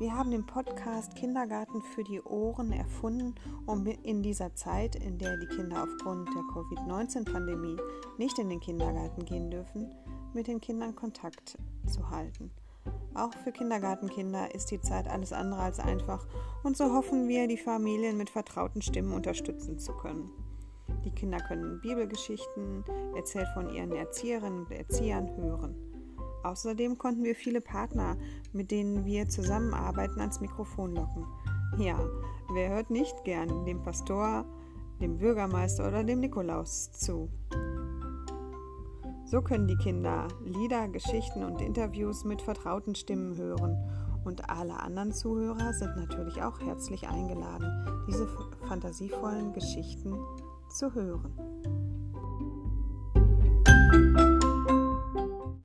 Wir haben den Podcast Kindergarten für die Ohren erfunden, um in dieser Zeit, in der die Kinder aufgrund der Covid-19-Pandemie nicht in den Kindergarten gehen dürfen, mit den Kindern Kontakt zu halten. Auch für Kindergartenkinder ist die Zeit alles andere als einfach und so hoffen wir, die Familien mit vertrauten Stimmen unterstützen zu können. Die Kinder können Bibelgeschichten, erzählt von ihren Erzieherinnen und Erziehern, hören. Außerdem konnten wir viele Partner, mit denen wir zusammenarbeiten, ans Mikrofon locken. Ja, wer hört nicht gern dem Pastor, dem Bürgermeister oder dem Nikolaus zu? So können die Kinder Lieder, Geschichten und Interviews mit vertrauten Stimmen hören. Und alle anderen Zuhörer sind natürlich auch herzlich eingeladen, diese fantasievollen Geschichten zu hören.